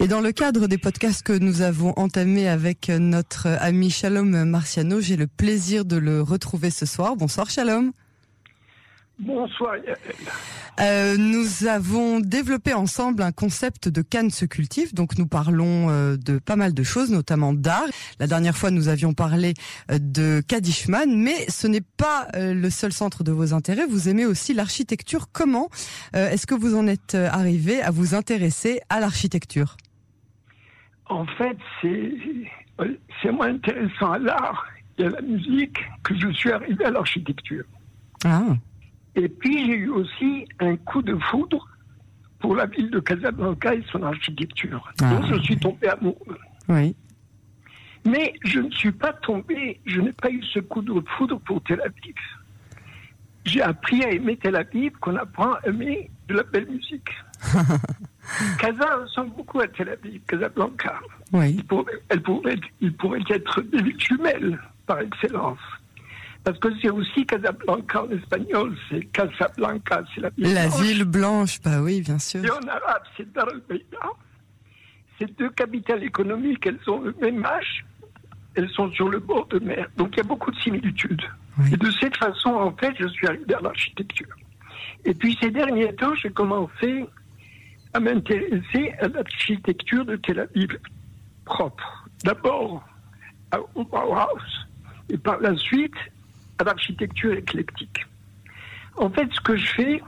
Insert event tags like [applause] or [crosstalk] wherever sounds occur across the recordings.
Et dans le cadre des podcasts que nous avons entamés avec notre ami Shalom Marciano, j'ai le plaisir de le retrouver ce soir. Bonsoir Shalom. Bonsoir. Euh, nous avons développé ensemble un concept de Cannes se cultive. Donc nous parlons euh, de pas mal de choses, notamment d'art. La dernière fois, nous avions parlé euh, de Kadishman, mais ce n'est pas euh, le seul centre de vos intérêts. Vous aimez aussi l'architecture. Comment est-ce que vous en êtes arrivé à vous intéresser à l'architecture? En fait, c'est moins intéressant à l'art et à la musique que je suis arrivé à l'architecture. Ah. Et puis j'ai eu aussi un coup de foudre pour la ville de Casablanca et son architecture. Ah. Donc je suis tombé amoureux. Oui. Mais je ne suis pas tombé, je n'ai pas eu ce coup de foudre pour Tel Aviv. J'ai appris à aimer Tel Aviv, qu'on apprend à aimer de la belle musique. [laughs] Casa ressemble beaucoup à Tel Aviv, Casablanca. Oui. Il pourrait, elle pourrait, il pourrait être des villes jumelles, par excellence. Parce que c'est aussi Casablanca en espagnol, c'est Casablanca, c'est la ville. La blanche. ville blanche, bah oui, bien sûr. Et en arabe, c'est Dar el-Beida. Ces deux capitales économiques, elles ont le même âge. Elles sont sur le bord de mer. Donc il y a beaucoup de similitudes. Oui. Et de cette façon, en fait, je suis arrivé à l'architecture. Et puis ces derniers temps, j'ai commencé à m'intéresser à l'architecture de Tel Aviv propre. D'abord à- au Bauhaus et par la suite à l'architecture éclectique. En fait, ce que je fais,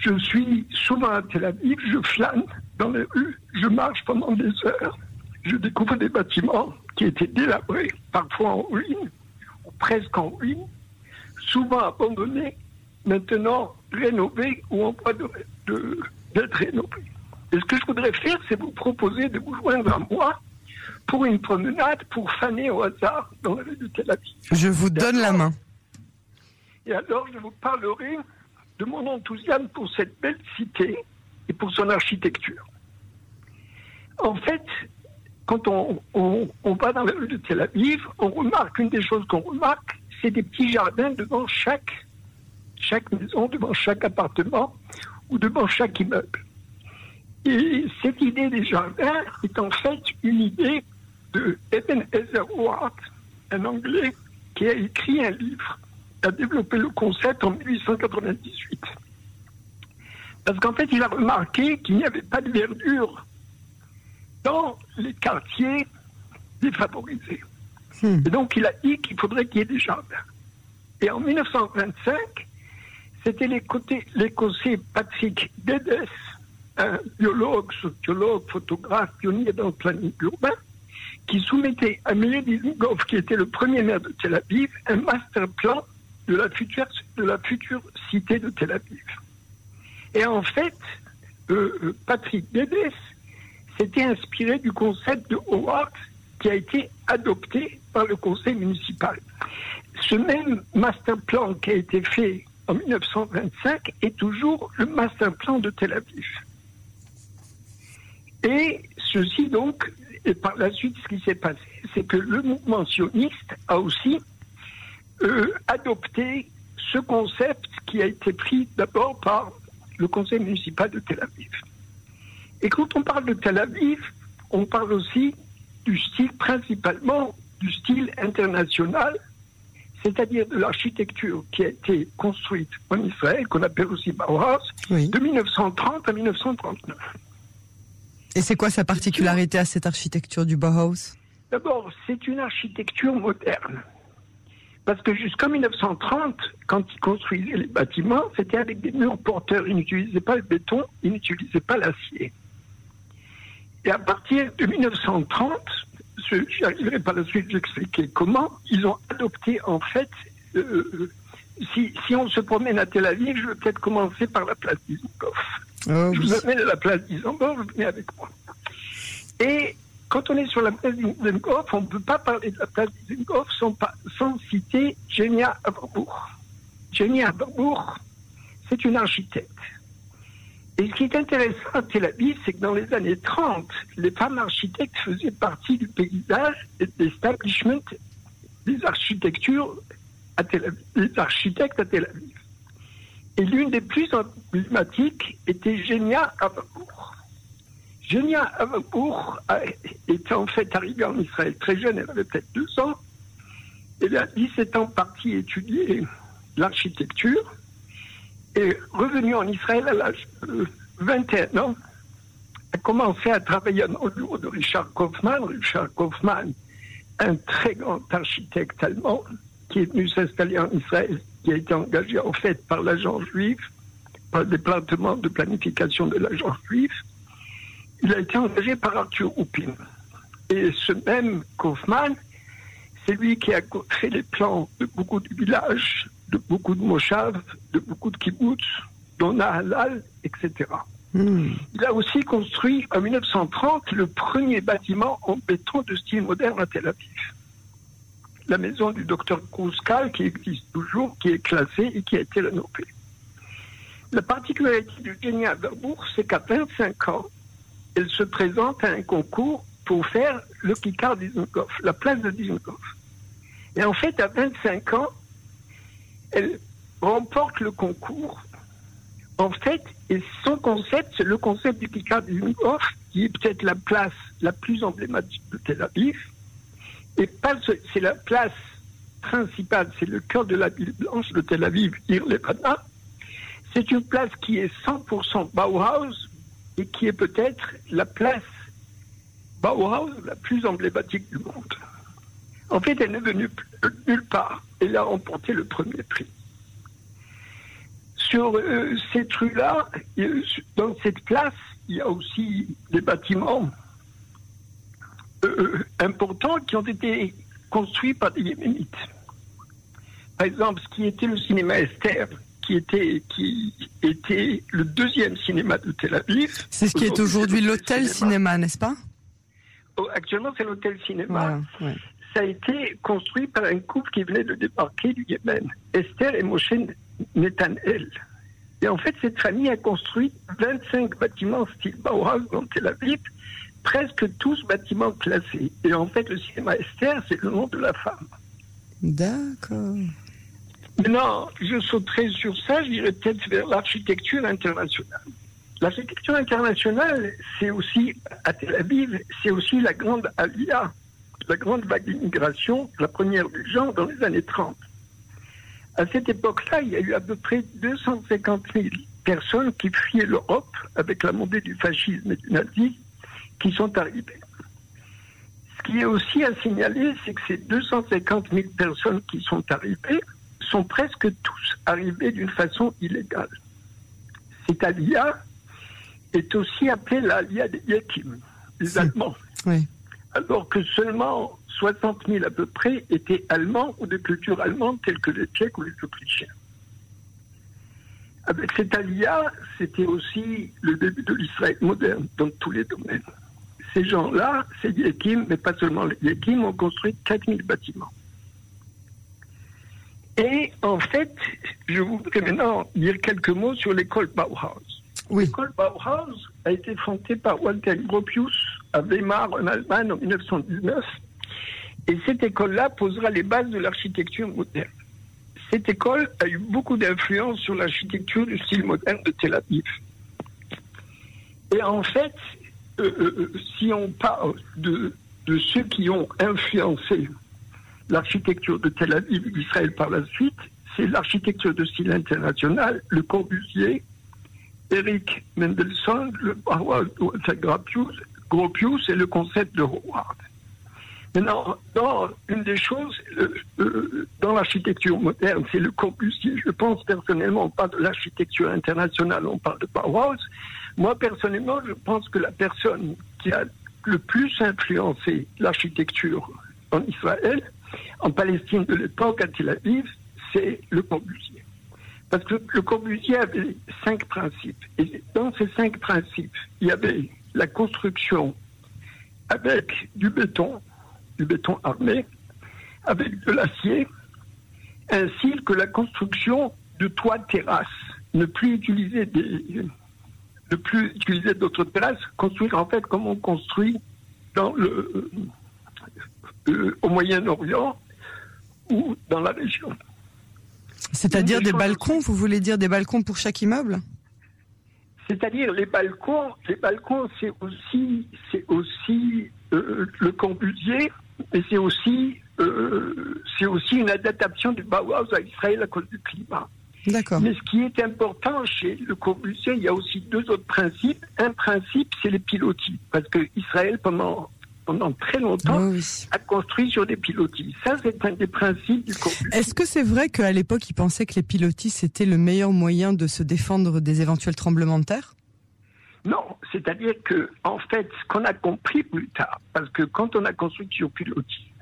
je suis souvent à Tel Aviv, je flâne dans les rues, je marche pendant des heures, je découvre des bâtiments qui étaient délabrés, parfois en ruine, ou presque en ruine, souvent abandonnés, maintenant rénovés ou en voie de- d'être. Et ce que je voudrais faire, c'est vous proposer de vous joindre à moi pour une promenade, pour faner au hasard dans la rue de Tel Aviv. Je vous donne la main. Et alors, je vous parlerai de mon enthousiasme pour cette belle cité et pour son architecture. En fait, quand on, on- on va dans la rue de Tel Aviv, on remarque, une des choses qu'on remarque, c'est des petits jardins devant chaque, chaque maison, devant chaque appartement ou devant chaque immeuble. Et cette idée des jardins est en fait une idée de Ebenezer Howard, un Anglais, qui a écrit un livre, a développé le concept en 1898. Parce qu'en fait, il a remarqué qu'il n'y avait pas de verdure dans les quartiers défavorisés. Hmm. Et donc, il a dit qu'il faudrait qu'il y ait des jardins. Et en 1925, c'était l'Écossais Patrick Dedes, un biologue, sociologue, photographe, pionnier dans le planning urbain, qui soumettait à Meir Dizengoff, qui était le premier maire de Tel Aviv, un master plan de la future, de la future cité de Tel Aviv. Et en fait, euh, euh, Patrick Dedes s'était inspiré du concept de Howard qui a été adopté par le conseil municipal. Ce même master plan qui a été fait en 1925 est toujours le master plan de Tel Aviv. Et ceci donc, et par la suite, ce qui s'est passé, c'est que le mouvement sioniste a aussi euh, adopté ce concept qui a été pris d'abord par le conseil municipal de Tel Aviv. Et quand on parle de Tel Aviv, on parle aussi du style, principalement du style international, c'est-à-dire de l'architecture qui a été construite en Israël, qu'on appelle aussi Bauhaus, Oui. de 1930 à 1939. Et c'est quoi sa particularité à cette architecture du Bauhaus? D'abord, c'est une architecture moderne. Parce que jusqu'en 1930, quand ils construisaient les bâtiments, c'était avec des murs porteurs. Ils n'utilisaient pas le béton, ils n'utilisaient pas l'acier. Et à partir de 1930, je- j'y arriverai par la suite d'expliquer comment, ils ont adopté en fait, euh, si, si on se promène à Tel Aviv, je vais peut-être commencer par la place Dizengoff. Oh, Je vous amène à la place d'Isambord, vous venez avec moi. Et quand on est sur la place d'Isengoff, on ne peut pas parler de la place d'Isengoff sans, sans citer Genia Haberbourg. Genia Haberbourg, c'est une architecte. Et ce qui est intéressant à Tel Aviv, c'est que dans les années 30, les femmes architectes faisaient partie du paysage et de l'establishment des des architectes à Tel Aviv. Et l'une des plus emblématiques était Genia Haberbourg. Genia Avabour était en fait arrivée en Israël très jeune, elle avait peut-être deux ans. Elle a 17 ans partie étudier l'architecture et revenue en Israël à l'âge de 21 ans, a commencé à travailler au bureau de Richard Kaufmann. Richard Kaufmann, un très grand architecte allemand qui est venu s'installer en Israël, qui a été engagé en fait par l'agence juive, par le département de planification de l'agence juive. Il a été engagé par Arthur Houpin. Et ce même Kaufmann, c'est lui qui a fait les plans de beaucoup de villages, de beaucoup de moshav, de beaucoup de kibbutz, dont Nahalal, etc. Hmm. Il a aussi construit en 1930 le premier bâtiment en béton de style moderne à Tel Aviv. La maison du docteur Kouskal, qui existe toujours, qui est classée et qui a été rénovée. La particularité du génie à c'est qu'à 25 ans, elle se présente à un concours pour faire le Kikar Dizengoff, la place de Dizengoff. Et en fait, à 25 ans, elle remporte le concours. En fait, et son concept, c'est le concept du Kikar Dizengoff, qui est peut-être la place la plus emblématique de Tel Aviv. Et c'est la place principale, c'est le cœur de la ville blanche de Tel Aviv, Ir C'est une place qui est 100% Bauhaus, et qui est peut-être la place Bauhaus la plus emblématique du monde. En fait, elle n'est venue nulle part. Elle a remporté le premier prix. Sur euh, cette rue-là, dans cette place, il y a aussi des bâtiments euh, importants qui ont été construits par des Yéménites. Par exemple, ce qui était le cinéma Esther, qui était, qui était le deuxième cinéma de Tel Aviv. C'est ce qui est aujourd'hui l'hôtel cinéma, n'est-ce pas? Oh, Actuellement, c'est l'hôtel cinéma. Ça a été construit par un couple qui venait de débarquer du Yémen, Esther et Moshe Netanel. Et en fait, cette famille a construit 25 bâtiments style Bauhaus dans Tel Aviv, presque tous bâtiments classés. Et en fait, le cinéma Esther, c'est le nom de la femme. D'accord. Non, je sauterai sur ça, je dirais peut-être vers l'architecture internationale. L'architecture internationale, c'est aussi, à Tel Aviv, c'est aussi la grande alia, la grande vague d'immigration, la première du genre dans les années 30. À cette époque-là, il y a eu à peu près 250 000 personnes qui fuyaient l'Europe avec la montée du fascisme et du nazisme qui sont arrivées. Ce qui est aussi à signaler, c'est que ces 250 000 personnes qui sont arrivées, sont presque tous arrivés d'une façon illégale. Cette alia est aussi appelée l'alia des Yakim, les Allemands. Alors que seulement 60 000 à peu près étaient allemands ou de culture allemande, tels que les Tchèques ou les Autrichiens. Avec cette alia, c'était aussi le début de l'Israël moderne dans tous les domaines. Ces gens-là, ces Yakim, mais pas seulement les Yakim, ont construit 4000 bâtiments. Et en fait, je voudrais maintenant dire quelques mots sur l'école Bauhaus. L'école Bauhaus a été fondée par Walter Gropius Weimar en Allemagne en 1919. Et cette école-là posera les bases de l'architecture moderne. Cette école a eu beaucoup d'influence sur l'architecture du style moderne de Tel Aviv. Et en fait, euh, euh, euh, si on parle de, ceux qui ont influencé l'architecture de Tel Aviv d'Israël par la suite, c'est l'architecture de style international, le Corbusier, Eric Mendelssohn, le Gropius, Gropius et le concept de Howard. Maintenant, une des choses, euh, euh, dans l'architecture moderne, c'est le Corbusier. Je pense personnellement, pas de l'architecture internationale, on parle de Bauhaus. Moi, personnellement, je pense que la personne qui a le plus influencé l'architecture en Israël, en Palestine de l'époque, à Tel Aviv, c'est le Corbusier. Parce que le Corbusier avait cinq principes. Et dans ces cinq principes, il y avait la construction avec du béton, du béton armé, avec de l'acier, ainsi que la construction de toits terrasses. Ne plus utiliser des, ne plus utiliser d'autres terrasses, construire en fait comme on construit dans le, euh, au Moyen-Orient ou dans la région. C'est-à-dire des balcons, vous voulez dire des balcons pour chaque immeuble? C'est-à-dire les balcons, les balcons, c'est aussi, c'est aussi euh, le Corbusier, mais c'est aussi, euh, c'est aussi une adaptation du Bauhaus à Israël à cause du climat. D'accord. Mais ce qui est important chez le Corbusier, il y a aussi deux autres principes. Un principe, c'est les pilotis, parce que Israël pendant pendant très longtemps Oui, oui. a construit sur des pilotis. Ça, c'est un des principes du. Est-ce que c'est vrai qu'à l'époque, ils pensaient que les pilotis, c'était le meilleur moyen de se défendre des éventuels tremblements de terre? Non, c'est-à-dire que, en fait, ce qu'on a compris plus tard, parce que quand on a construit sur pilotis,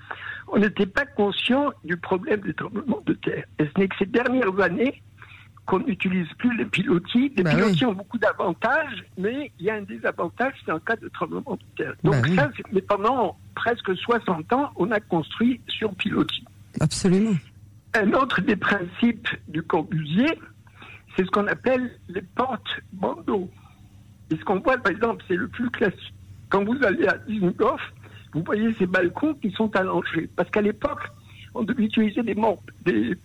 on n'était pas conscient du problème des tremblements de terre. Et ce n'est que ces dernières années qu'on n'utilise plus les pilotis. Les Bah pilotis ont beaucoup d'avantages, mais il y a un désavantage, c'est en cas de tremblement de terre. Donc Bah oui. ça, c'est- mais pendant presque 60 ans, on a construit sur pilotis. Absolument. Un autre des principes du Corbusier, c'est ce qu'on appelle les portes bandeaux. Et ce qu'on voit, par exemple, c'est le plus classique. Quand vous allez à Dizengoff, vous voyez ces balcons qui sont allongés. Parce qu'à l'époque, on devait utiliser des, des,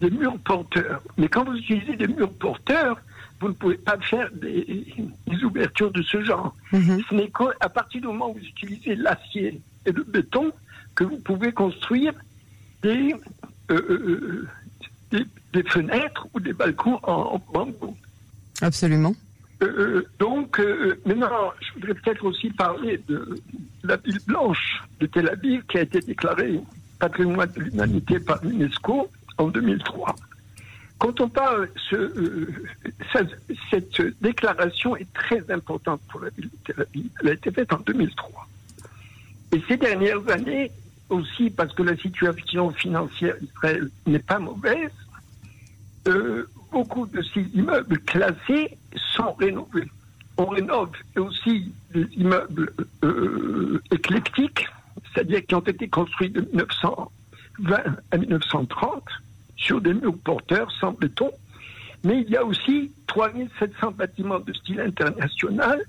des murs porteurs. Mais quand vous utilisez des murs porteurs, vous ne pouvez pas faire des, des ouvertures de ce genre. Mhm. Ce n'est qu'à partir du moment où vous utilisez l'acier et le béton que vous pouvez construire des, euh, euh, des, des fenêtres ou des balcons en, en bambou. Absolument. Euh, donc, euh, maintenant, je voudrais peut-être aussi parler de la ville blanche de Tel Aviv qui a été déclarée patrimoine de l'humanité par l'UNESCO en 2003. Quand on parle, euh, ça- cette déclaration est très importante pour la ville de Tel Aviv. Elle a été faite en 2003. Et ces dernières années, aussi parce que la situation financière d'Israël n'est pas mauvaise, euh, beaucoup de ces immeubles classés sont rénovés. On rénove aussi des immeubles euh, éclectiques, c'est-à-dire qui ont été construits de 1920 à 1930 sur des murs porteurs béton. Mais il y a aussi 3700 bâtiments de style international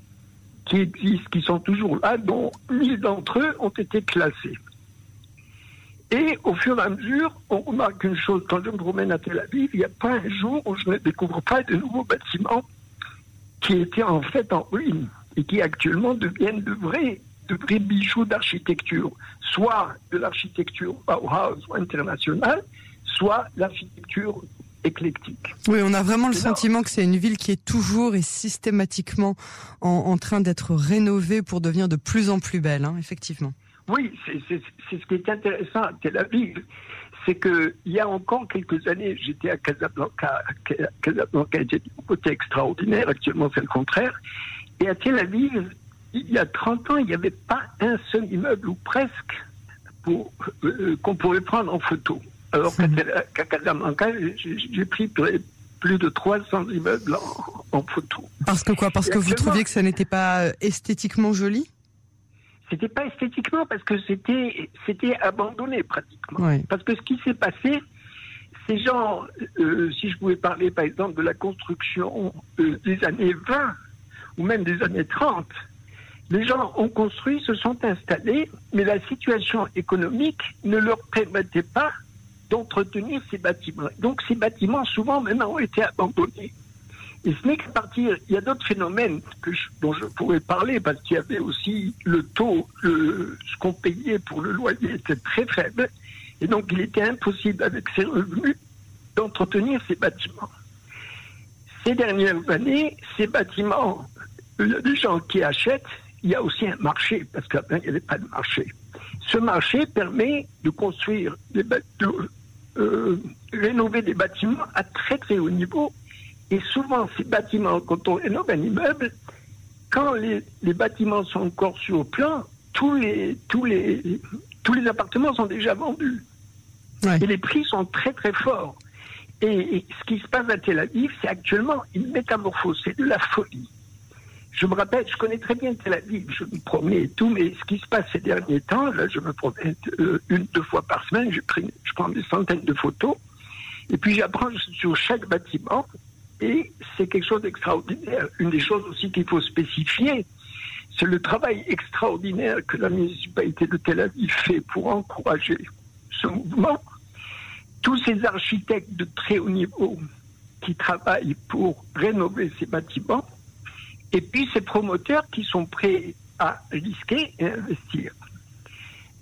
qui existent, qui sont toujours là, dont 1000 d'entre eux ont été classés. Et au fur et à mesure, on remarque une chose, quand je me promène à Tel Aviv, il n'y a pas un jour où je ne découvre pas de nouveaux bâtiments qui étaient en fait en ruine et qui actuellement deviennent de vrais, de vrais bijoux d'architecture, soit de l'architecture Bauhaus ou internationale, soit l'architecture éclectique. Oui, on a vraiment le sentiment que c'est une ville qui est toujours et systématiquement en, en train d'être rénovée pour devenir de plus en plus belle, hein, effectivement. Oui, c'est ce qui est intéressant à Tel Aviv, c'est que il y a encore quelques années, j'étais à Casablanca. Casablanca était une beauté extraordinaire, actuellement c'est le contraire. Et à Tel Aviv, il y a 30 ans, il n'y avait pas un seul immeuble, ou presque, pour, euh, qu'on pourrait prendre en photo. Alors qu'à Casablanca, j'ai pris plus de 300 immeubles en, en photo. Parce que quoi? Parce que vous trouviez que ça n'était pas euh, esthétiquement joli? C'était pas esthétiquement parce que c'était c'était abandonné pratiquement. Parce que ce qui s'est passé, ces gens, euh, si je pouvais parler par exemple de la construction euh, des années 20 ou même des années 30, les gens ont construit, se sont installés, mais la situation économique ne leur permettait pas d'entretenir ces bâtiments. Donc ces bâtiments souvent maintenant ont été abandonnés. Et ce n'est qu'à partir, il y a d'autres phénomènes dont je pourrais parler parce qu'il y avait aussi le taux, ce qu'on payait pour le loyer était très faible. Et donc il était impossible avec ces revenus d'entretenir ces bâtiments. Ces dernières années, ces bâtiments, il y a des gens qui achètent, il y a aussi un marché parce qu'avant il n'y avait pas de marché. Ce marché permet de construire des bâ- de, euh, rénover des bâtiments à très très haut niveau et souvent, ces bâtiments, quand on rénove un immeuble, quand les, les bâtiments sont encore sur le plan, tous les, tous, les, tous les appartements sont déjà vendus. Ouais. Et les prix sont très très forts. Et, et ce qui se passe à Tel Aviv, c'est actuellement une métamorphose, c'est de la folie. Je me rappelle, je connais très bien Tel Aviv, je me promets et tout, mais ce qui se passe ces derniers temps, là, je me promets euh, une, deux fois par semaine, je, je prends des centaines de photos, et puis j'apprends sur chaque bâtiment, et c'est quelque chose d'extraordinaire. Une des choses aussi qu'il faut spécifier, c'est le travail extraordinaire que la municipalité de Tel Aviv fait pour encourager ce mouvement. Tous ces architectes de très haut niveau qui travaillent pour rénover ces bâtiments, et puis ces promoteurs qui sont prêts à risquer et investir.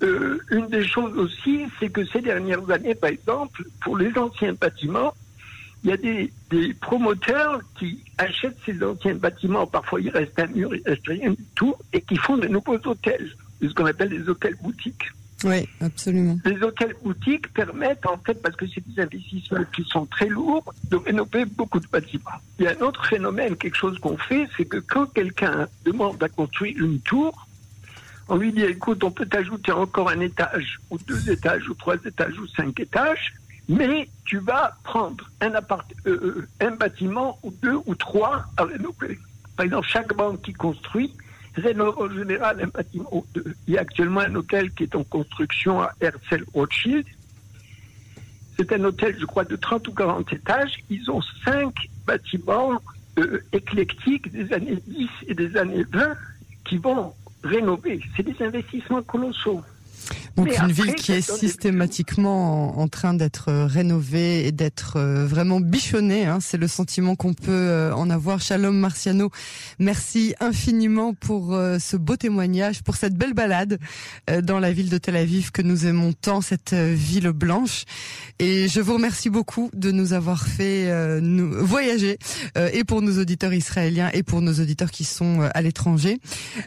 Euh, une des choses aussi, c'est que ces dernières années, par exemple, pour les anciens bâtiments, il y a des, promoteurs qui achètent ces anciens bâtiments, parfois il reste un mur, il reste rien du tout, et qui font de nouveaux hôtels, ce qu'on appelle des hôtels boutiques. Oui, absolument. Les hôtels boutiques permettent, en fait, parce que c'est des investissements qui sont très lourds, de rénover beaucoup de bâtiments. Il y a un autre phénomène, quelque chose qu'on fait, c'est que quand quelqu'un demande à construire une tour, on lui dit, écoute, on peut t'ajouter encore un étage, ou deux étages, ou trois étages, ou cinq étages, mais tu vas prendre un, appart euh, euh, un bâtiment, ou deux, ou trois à rénover. Par exemple, chaque banque qui construit en général un bâtiment. Il y a actuellement un hôtel qui est en construction à Herzl Rothschild. C'est un hôtel, je crois, de 30 ou 40 étages. Ils ont cinq bâtiments euh, éclectiques des années 10 et des années 20 qui vont rénover. C'est des investissements colossaux. Donc une ville qui est systématiquement en, train d'être euh, rénovée et d'être euh, vraiment bichonnée. Hein. C'est le sentiment qu'on peut euh, en avoir. Shalom Marciano, merci infiniment pour ce beau témoignage, pour cette belle balade dans la ville de Tel Aviv que nous aimons tant, cette ville blanche. Et je vous remercie beaucoup de nous avoir fait nous voyager et pour nos auditeurs israéliens et pour nos auditeurs qui sont à l'étranger.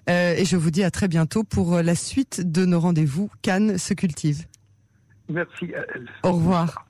et je vous dis à très bientôt pour la suite de nos rendez-vous Cannes se cultive. Merci Au revoir.